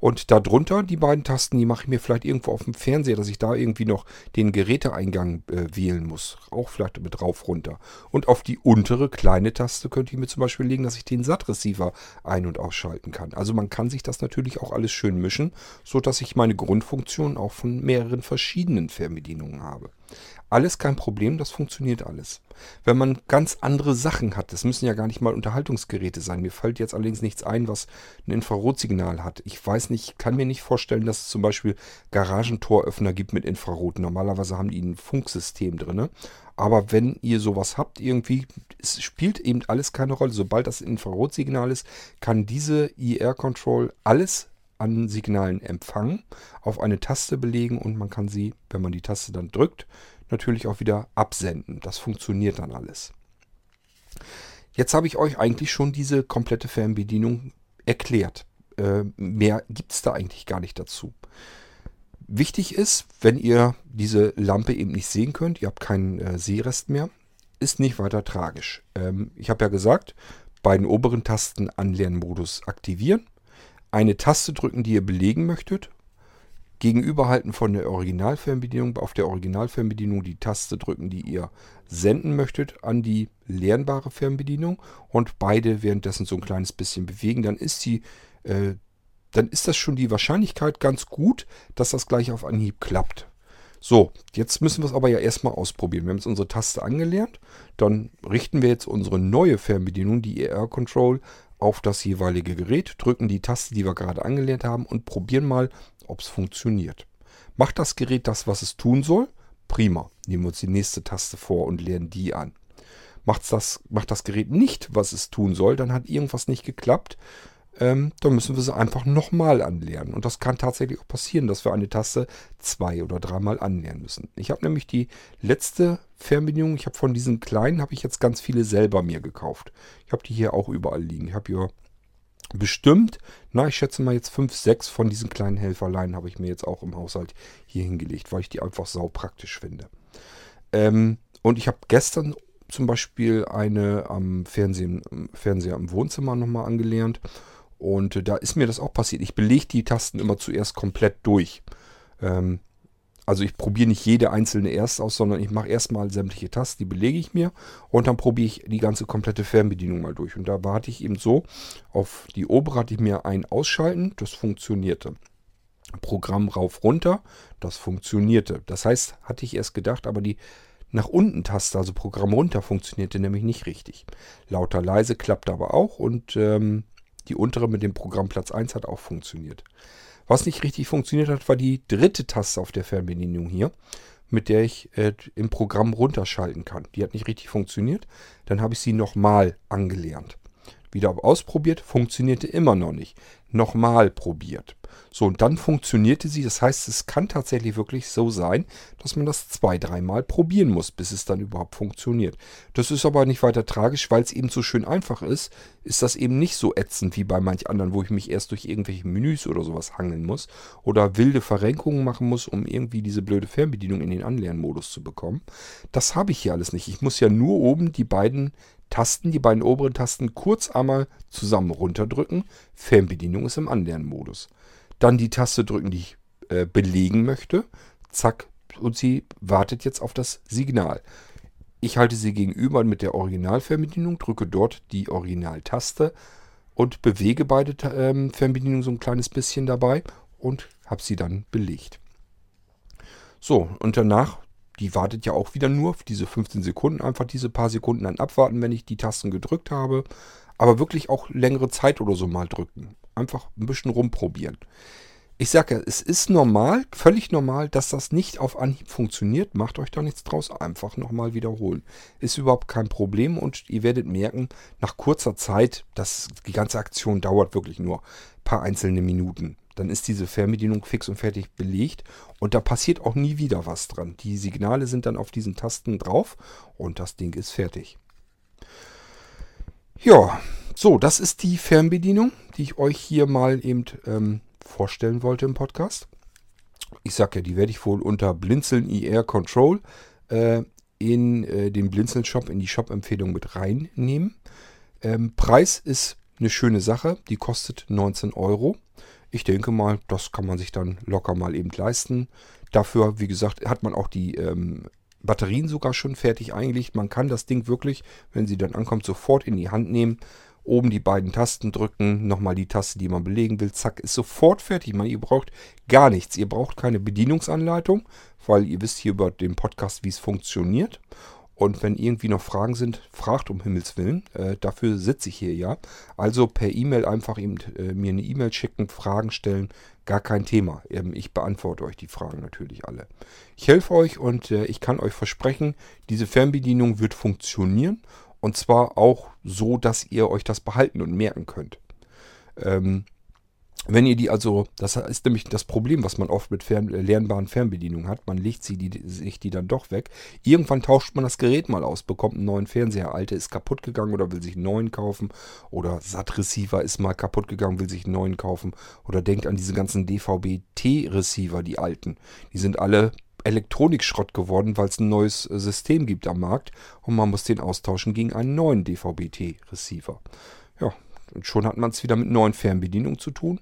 Und darunter die beiden Tasten, die mache ich mir vielleicht irgendwo auf dem Fernseher, dass ich da irgendwie noch den Geräteeingang äh, wählen muss. Auch vielleicht mit rauf runter. Und auf die untere kleine Taste könnte ich mir zum Beispiel legen, dass ich den SAT-Receiver ein- und ausschalten kann. Also man kann sich das natürlich auch alles schön mischen, so dass ich meine Grundfunktion auch von mehreren verschiedenen Fernbedienungen habe. Alles kein Problem, das funktioniert alles. Wenn man ganz andere Sachen hat, das müssen ja gar nicht mal Unterhaltungsgeräte sein. Mir fällt jetzt allerdings nichts ein, was ein Infrarotsignal hat. Ich weiß nicht, kann mir nicht vorstellen, dass es zum Beispiel Garagentoröffner gibt mit Infrarot. Normalerweise haben die ein Funksystem drin. Aber wenn ihr sowas habt, irgendwie, es spielt eben alles keine Rolle. Sobald das Infrarotsignal ist, kann diese IR-Control alles an Signalen empfangen, auf eine Taste belegen und man kann sie, wenn man die Taste dann drückt, natürlich auch wieder absenden. Das funktioniert dann alles. Jetzt habe ich euch eigentlich schon diese komplette Fernbedienung erklärt. Äh, mehr gibt es da eigentlich gar nicht dazu. Wichtig ist, wenn ihr diese Lampe eben nicht sehen könnt, ihr habt keinen äh, Sehrest mehr, ist nicht weiter tragisch. Ähm, ich habe ja gesagt, beiden oberen Tasten Anlernmodus aktivieren, eine Taste drücken, die ihr belegen möchtet Gegenüberhalten von der Originalfernbedienung. Auf der Originalfernbedienung die Taste drücken, die ihr senden möchtet, an die lernbare Fernbedienung und beide währenddessen so ein kleines bisschen bewegen. Dann ist die, äh, dann ist das schon die Wahrscheinlichkeit ganz gut, dass das gleich auf Anhieb klappt. So, jetzt müssen wir es aber ja erstmal ausprobieren. Wir haben jetzt unsere Taste angelernt. Dann richten wir jetzt unsere neue Fernbedienung, die ER Control, auf das jeweilige Gerät, drücken die Taste, die wir gerade angelernt haben und probieren mal, ob es funktioniert. Macht das Gerät das, was es tun soll? Prima. Nehmen wir uns die nächste Taste vor und lernen die an. Macht's das, macht das Gerät nicht, was es tun soll, dann hat irgendwas nicht geklappt. Ähm, dann müssen wir sie einfach nochmal anlernen. Und das kann tatsächlich auch passieren, dass wir eine Taste zwei oder dreimal anlernen müssen. Ich habe nämlich die letzte Fernbedienung, ich habe von diesen kleinen, habe ich jetzt ganz viele selber mir gekauft. Ich habe die hier auch überall liegen. Ich habe hier bestimmt, na, ich schätze mal jetzt 5, 6 von diesen kleinen Helferlein habe ich mir jetzt auch im Haushalt hier hingelegt, weil ich die einfach sau praktisch finde. Ähm, und ich habe gestern zum Beispiel eine am Fernsehen, Fernseher im Wohnzimmer nochmal angelernt. Und da ist mir das auch passiert. Ich belege die Tasten immer zuerst komplett durch. Ähm, also ich probiere nicht jede einzelne erst aus, sondern ich mache erstmal sämtliche Tasten, die belege ich mir und dann probiere ich die ganze komplette Fernbedienung mal durch. Und da warte ich eben so, auf die obere hatte ich mir ein Ausschalten, das funktionierte. Programm rauf runter, das funktionierte. Das heißt, hatte ich erst gedacht, aber die nach unten Taste, also Programm runter, funktionierte nämlich nicht richtig. Lauter leise klappt aber auch und ähm, die untere mit dem Programm Platz 1 hat auch funktioniert. Was nicht richtig funktioniert hat, war die dritte Taste auf der Fernbedienung hier, mit der ich äh, im Programm runterschalten kann. Die hat nicht richtig funktioniert. Dann habe ich sie nochmal angelernt. Wieder ausprobiert, funktionierte immer noch nicht. Nochmal probiert. So, und dann funktionierte sie. Das heißt, es kann tatsächlich wirklich so sein, dass man das zwei, dreimal probieren muss, bis es dann überhaupt funktioniert. Das ist aber nicht weiter tragisch, weil es eben so schön einfach ist, ist das eben nicht so ätzend wie bei manch anderen, wo ich mich erst durch irgendwelche Menüs oder sowas hangeln muss oder wilde Verrenkungen machen muss, um irgendwie diese blöde Fernbedienung in den Anlernmodus zu bekommen. Das habe ich hier alles nicht. Ich muss ja nur oben die beiden Tasten, die beiden oberen Tasten kurz einmal zusammen runterdrücken. Fernbedienung ist im Anlernmodus. Dann die Taste drücken, die ich äh, belegen möchte. Zack. Und sie wartet jetzt auf das Signal. Ich halte sie gegenüber mit der Originalfernbedienung, drücke dort die Originaltaste und bewege beide ähm, Fernbedienungen so ein kleines bisschen dabei und habe sie dann belegt. So, und danach die wartet ja auch wieder nur diese 15 Sekunden. Einfach diese paar Sekunden dann abwarten, wenn ich die Tasten gedrückt habe. Aber wirklich auch längere Zeit oder so mal drücken. Einfach ein bisschen rumprobieren. Ich sage ja, es ist normal, völlig normal, dass das nicht auf Anhieb funktioniert. Macht euch da nichts draus. Einfach nochmal wiederholen. Ist überhaupt kein Problem und ihr werdet merken, nach kurzer Zeit, dass die ganze Aktion dauert wirklich nur ein paar einzelne Minuten dann ist diese Fernbedienung fix und fertig belegt und da passiert auch nie wieder was dran. Die Signale sind dann auf diesen Tasten drauf und das Ding ist fertig. Ja, so, das ist die Fernbedienung, die ich euch hier mal eben ähm, vorstellen wollte im Podcast. Ich sag ja, die werde ich wohl unter Blinzeln IR Control äh, in äh, den Blinzeln Shop, in die Shop-Empfehlung mit reinnehmen. Ähm, Preis ist eine schöne Sache, die kostet 19 Euro. Ich denke mal, das kann man sich dann locker mal eben leisten. Dafür, wie gesagt, hat man auch die ähm, Batterien sogar schon fertig eingelegt. Man kann das Ding wirklich, wenn sie dann ankommt, sofort in die Hand nehmen. Oben die beiden Tasten drücken, nochmal die Taste, die man belegen will, zack, ist sofort fertig. Man, ihr braucht gar nichts. Ihr braucht keine Bedienungsanleitung, weil ihr wisst hier über den Podcast, wie es funktioniert. Und wenn irgendwie noch Fragen sind, fragt um Himmels Willen. Äh, dafür sitze ich hier ja. Also per E-Mail einfach eben, äh, mir eine E-Mail schicken, Fragen stellen. Gar kein Thema. Ähm, ich beantworte euch die Fragen natürlich alle. Ich helfe euch und äh, ich kann euch versprechen, diese Fernbedienung wird funktionieren. Und zwar auch so, dass ihr euch das behalten und merken könnt. Ähm, wenn ihr die also, das ist nämlich das Problem, was man oft mit fern, äh, lernbaren Fernbedienungen hat, man legt sie die, sich die dann doch weg. Irgendwann tauscht man das Gerät mal aus, bekommt einen neuen Fernseher, alte ist kaputt gegangen oder will sich einen neuen kaufen oder SAT-Receiver ist mal kaputt gegangen, will sich einen neuen kaufen oder denkt an diese ganzen DVB-T-Receiver, die alten. Die sind alle Elektronikschrott geworden, weil es ein neues äh, System gibt am Markt und man muss den austauschen gegen einen neuen DVB-T-Receiver. Ja, und schon hat man es wieder mit neuen Fernbedienungen zu tun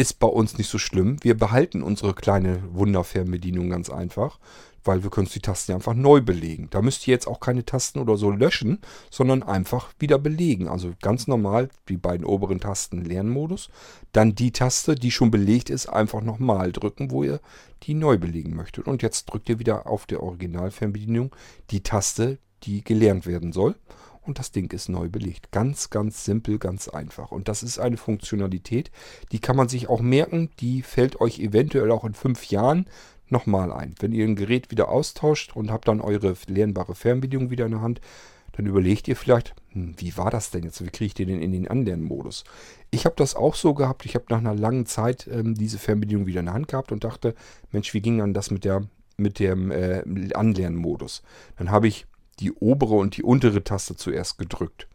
ist bei uns nicht so schlimm. Wir behalten unsere kleine Wunderfernbedienung ganz einfach, weil wir können die Tasten einfach neu belegen. Da müsst ihr jetzt auch keine Tasten oder so löschen, sondern einfach wieder belegen. Also ganz normal die beiden oberen Tasten Lernmodus. Dann die Taste, die schon belegt ist, einfach nochmal drücken, wo ihr die neu belegen möchtet. Und jetzt drückt ihr wieder auf der Originalfernbedienung die Taste, die gelernt werden soll und das Ding ist neu belegt. Ganz, ganz simpel, ganz einfach. Und das ist eine Funktionalität, die kann man sich auch merken, die fällt euch eventuell auch in fünf Jahren nochmal ein. Wenn ihr ein Gerät wieder austauscht und habt dann eure lernbare Fernbedienung wieder in der Hand, dann überlegt ihr vielleicht, hm, wie war das denn jetzt? Wie kriege ich den denn in den Anlernmodus? Ich habe das auch so gehabt. Ich habe nach einer langen Zeit ähm, diese Fernbedienung wieder in der Hand gehabt und dachte, Mensch, wie ging dann das mit der mit dem äh, Anlernmodus? Dann habe ich die obere und die untere Taste zuerst gedrückt.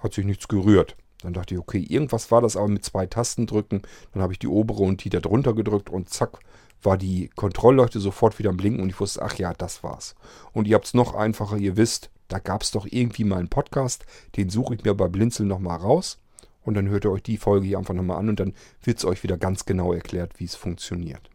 Hat sich nichts gerührt. Dann dachte ich, okay, irgendwas war das aber mit zwei Tasten drücken. Dann habe ich die obere und die da drunter gedrückt und zack, war die Kontrollleuchte sofort wieder am Blinken und ich wusste, ach ja, das war's. Und ihr habt es noch einfacher, ihr wisst, da gab es doch irgendwie mal einen Podcast, den suche ich mir bei Blinzeln nochmal raus und dann hört ihr euch die Folge hier einfach nochmal an und dann wird es euch wieder ganz genau erklärt, wie es funktioniert.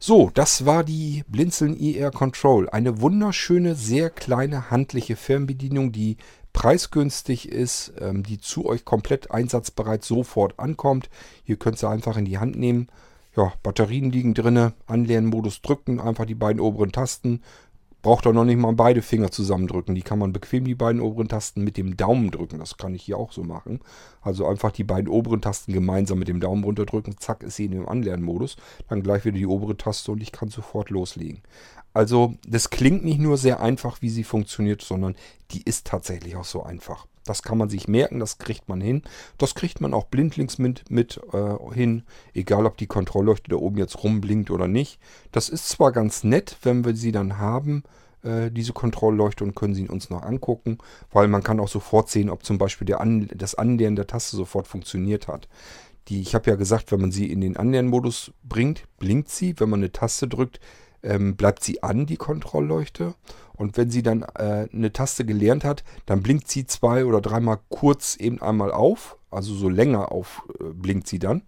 So, das war die Blinzeln IR Control. Eine wunderschöne, sehr kleine, handliche Fernbedienung, die preisgünstig ist, ähm, die zu euch komplett einsatzbereit sofort ankommt. Ihr könnt sie einfach in die Hand nehmen. Ja, Batterien liegen drinne, Anlernmodus drücken, einfach die beiden oberen Tasten, braucht auch noch nicht mal beide Finger zusammendrücken. Die kann man bequem die beiden oberen Tasten mit dem Daumen drücken. Das kann ich hier auch so machen. Also einfach die beiden oberen Tasten gemeinsam mit dem Daumen runterdrücken. Zack, ist sie in dem Anlernmodus. Dann gleich wieder die obere Taste und ich kann sofort loslegen. Also das klingt nicht nur sehr einfach, wie sie funktioniert, sondern die ist tatsächlich auch so einfach. Das kann man sich merken, das kriegt man hin. Das kriegt man auch blindlings mit, mit äh, hin, egal ob die Kontrollleuchte da oben jetzt rumblinkt oder nicht. Das ist zwar ganz nett, wenn wir sie dann haben, äh, diese Kontrollleuchte und können sie uns noch angucken, weil man kann auch sofort sehen, ob zum Beispiel der An das Anleeren der Taste sofort funktioniert hat. Die, ich habe ja gesagt, wenn man sie in den Anlernmodus bringt, blinkt sie. Wenn man eine Taste drückt, ähm, bleibt sie an, die Kontrollleuchte. Und wenn sie dann äh, eine Taste gelernt hat, dann blinkt sie zwei oder dreimal kurz eben einmal auf. Also so länger auf äh, blinkt sie dann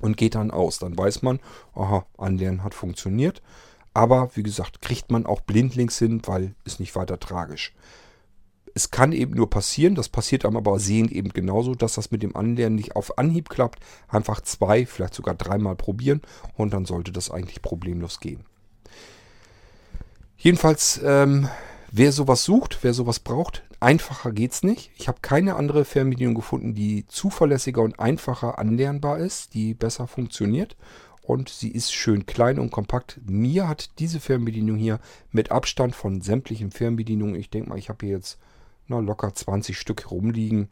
und geht dann aus. Dann weiß man, aha, Anlernen hat funktioniert. Aber wie gesagt, kriegt man auch blindlings hin, weil ist nicht weiter tragisch. Es kann eben nur passieren, das passiert einem aber sehen eben genauso, dass das mit dem Anlernen nicht auf Anhieb klappt. Einfach zwei, vielleicht sogar dreimal probieren und dann sollte das eigentlich problemlos gehen. Jedenfalls, ähm, wer sowas sucht, wer sowas braucht, einfacher geht's nicht. Ich habe keine andere Fernbedienung gefunden, die zuverlässiger und einfacher anlernbar ist, die besser funktioniert. Und sie ist schön klein und kompakt. Mir hat diese Fernbedienung hier mit Abstand von sämtlichen Fernbedienungen, ich denke mal, ich habe hier jetzt na, locker 20 Stück rumliegen.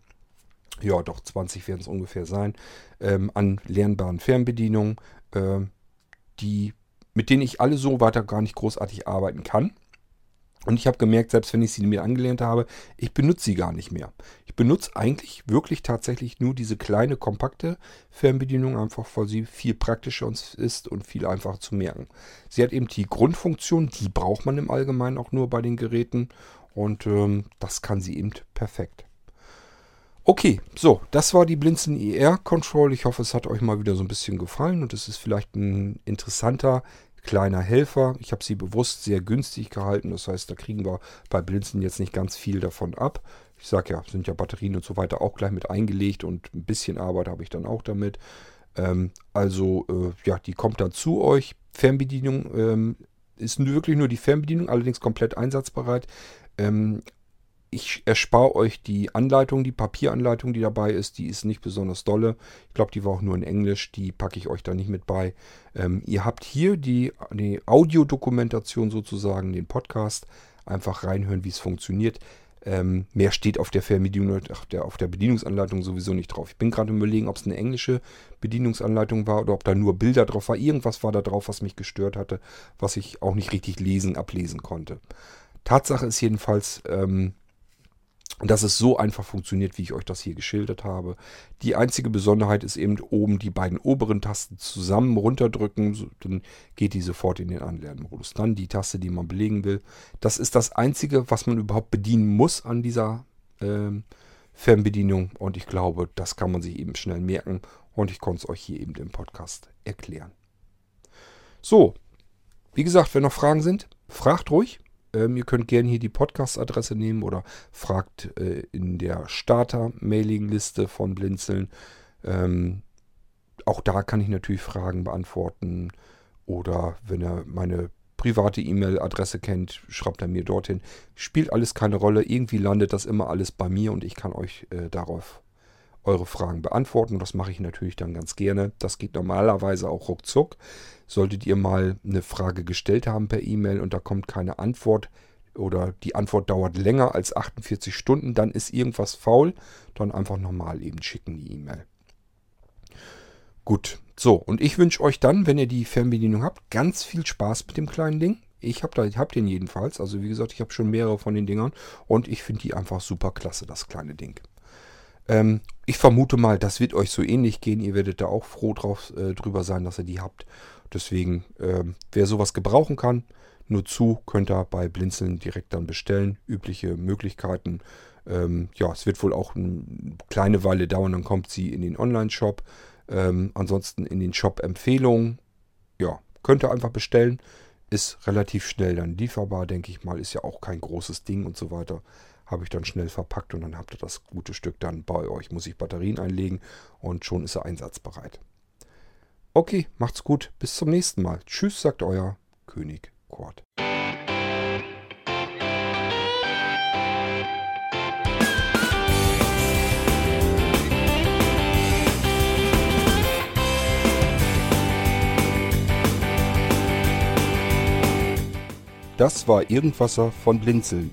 Ja, doch 20 werden es ungefähr sein. Ähm, an lernbaren Fernbedienungen, äh, die mit denen ich alle so weiter gar nicht großartig arbeiten kann. Und ich habe gemerkt, selbst wenn ich sie mir angelernt habe, ich benutze sie gar nicht mehr. Ich benutze eigentlich wirklich tatsächlich nur diese kleine, kompakte Fernbedienung, einfach weil sie viel praktischer ist und viel einfacher zu merken. Sie hat eben die Grundfunktion, die braucht man im Allgemeinen auch nur bei den Geräten. Und ähm, das kann sie eben perfekt. Okay, so, das war die Blinzen IR Control. Ich hoffe, es hat euch mal wieder so ein bisschen gefallen und es ist vielleicht ein interessanter kleiner Helfer. Ich habe sie bewusst sehr günstig gehalten. Das heißt, da kriegen wir bei Blinzen jetzt nicht ganz viel davon ab. Ich sage ja, sind ja Batterien und so weiter auch gleich mit eingelegt und ein bisschen Arbeit habe ich dann auch damit. Ähm, also, äh, ja, die kommt dann zu euch. Fernbedienung ähm, ist wirklich nur die Fernbedienung, allerdings komplett einsatzbereit. Ähm, ich erspare euch die Anleitung, die Papieranleitung, die dabei ist. Die ist nicht besonders dolle. Ich glaube, die war auch nur in Englisch. Die packe ich euch da nicht mit bei. Ähm, ihr habt hier die, die Audiodokumentation sozusagen, den Podcast. Einfach reinhören, wie es funktioniert. Ähm, mehr steht auf der auf der, auf der Bedienungsanleitung sowieso nicht drauf. Ich bin gerade überlegen, ob es eine englische Bedienungsanleitung war oder ob da nur Bilder drauf war. Irgendwas war da drauf, was mich gestört hatte, was ich auch nicht richtig lesen, ablesen konnte. Tatsache ist jedenfalls, ähm, dass es so einfach funktioniert, wie ich euch das hier geschildert habe. Die einzige Besonderheit ist eben oben die beiden oberen Tasten zusammen runterdrücken, dann geht die sofort in den Anlernmodus. Dann die Taste, die man belegen will. Das ist das Einzige, was man überhaupt bedienen muss an dieser ähm, Fernbedienung und ich glaube, das kann man sich eben schnell merken und ich konnte es euch hier eben im Podcast erklären. So, wie gesagt, wenn noch Fragen sind, fragt ruhig. Ähm, ihr könnt gerne hier die Podcast-Adresse nehmen oder fragt äh, in der Starter-Mailing-Liste von Blinzeln. Ähm, auch da kann ich natürlich Fragen beantworten. Oder wenn ihr meine private E-Mail-Adresse kennt, schreibt er mir dorthin. Spielt alles keine Rolle. Irgendwie landet das immer alles bei mir und ich kann euch äh, darauf eure Fragen beantworten. Das mache ich natürlich dann ganz gerne. Das geht normalerweise auch ruckzuck. Solltet ihr mal eine Frage gestellt haben per E-Mail und da kommt keine Antwort oder die Antwort dauert länger als 48 Stunden, dann ist irgendwas faul. Dann einfach nochmal eben schicken die E-Mail. Gut, so und ich wünsche euch dann, wenn ihr die Fernbedienung habt, ganz viel Spaß mit dem kleinen Ding. Ich habe hab den jedenfalls. Also wie gesagt, ich habe schon mehrere von den Dingern und ich finde die einfach super klasse, das kleine Ding. Ähm, ich vermute mal, das wird euch so ähnlich gehen. Ihr werdet da auch froh drauf, äh, drüber sein, dass ihr die habt. Deswegen, äh, wer sowas gebrauchen kann, nur zu, könnt ihr bei Blinzeln direkt dann bestellen. Übliche Möglichkeiten. Ähm, ja, es wird wohl auch eine kleine Weile dauern, dann kommt sie in den Online-Shop. Ähm, ansonsten in den Shop-Empfehlungen. Ja, könnt ihr einfach bestellen. Ist relativ schnell dann lieferbar, denke ich mal. Ist ja auch kein großes Ding und so weiter habe ich dann schnell verpackt und dann habt ihr das gute Stück dann bei euch. Muss ich Batterien einlegen und schon ist er einsatzbereit. Okay, macht's gut. Bis zum nächsten Mal. Tschüss, sagt euer König Kurt. Das war Irgendwasser von Blinzeln.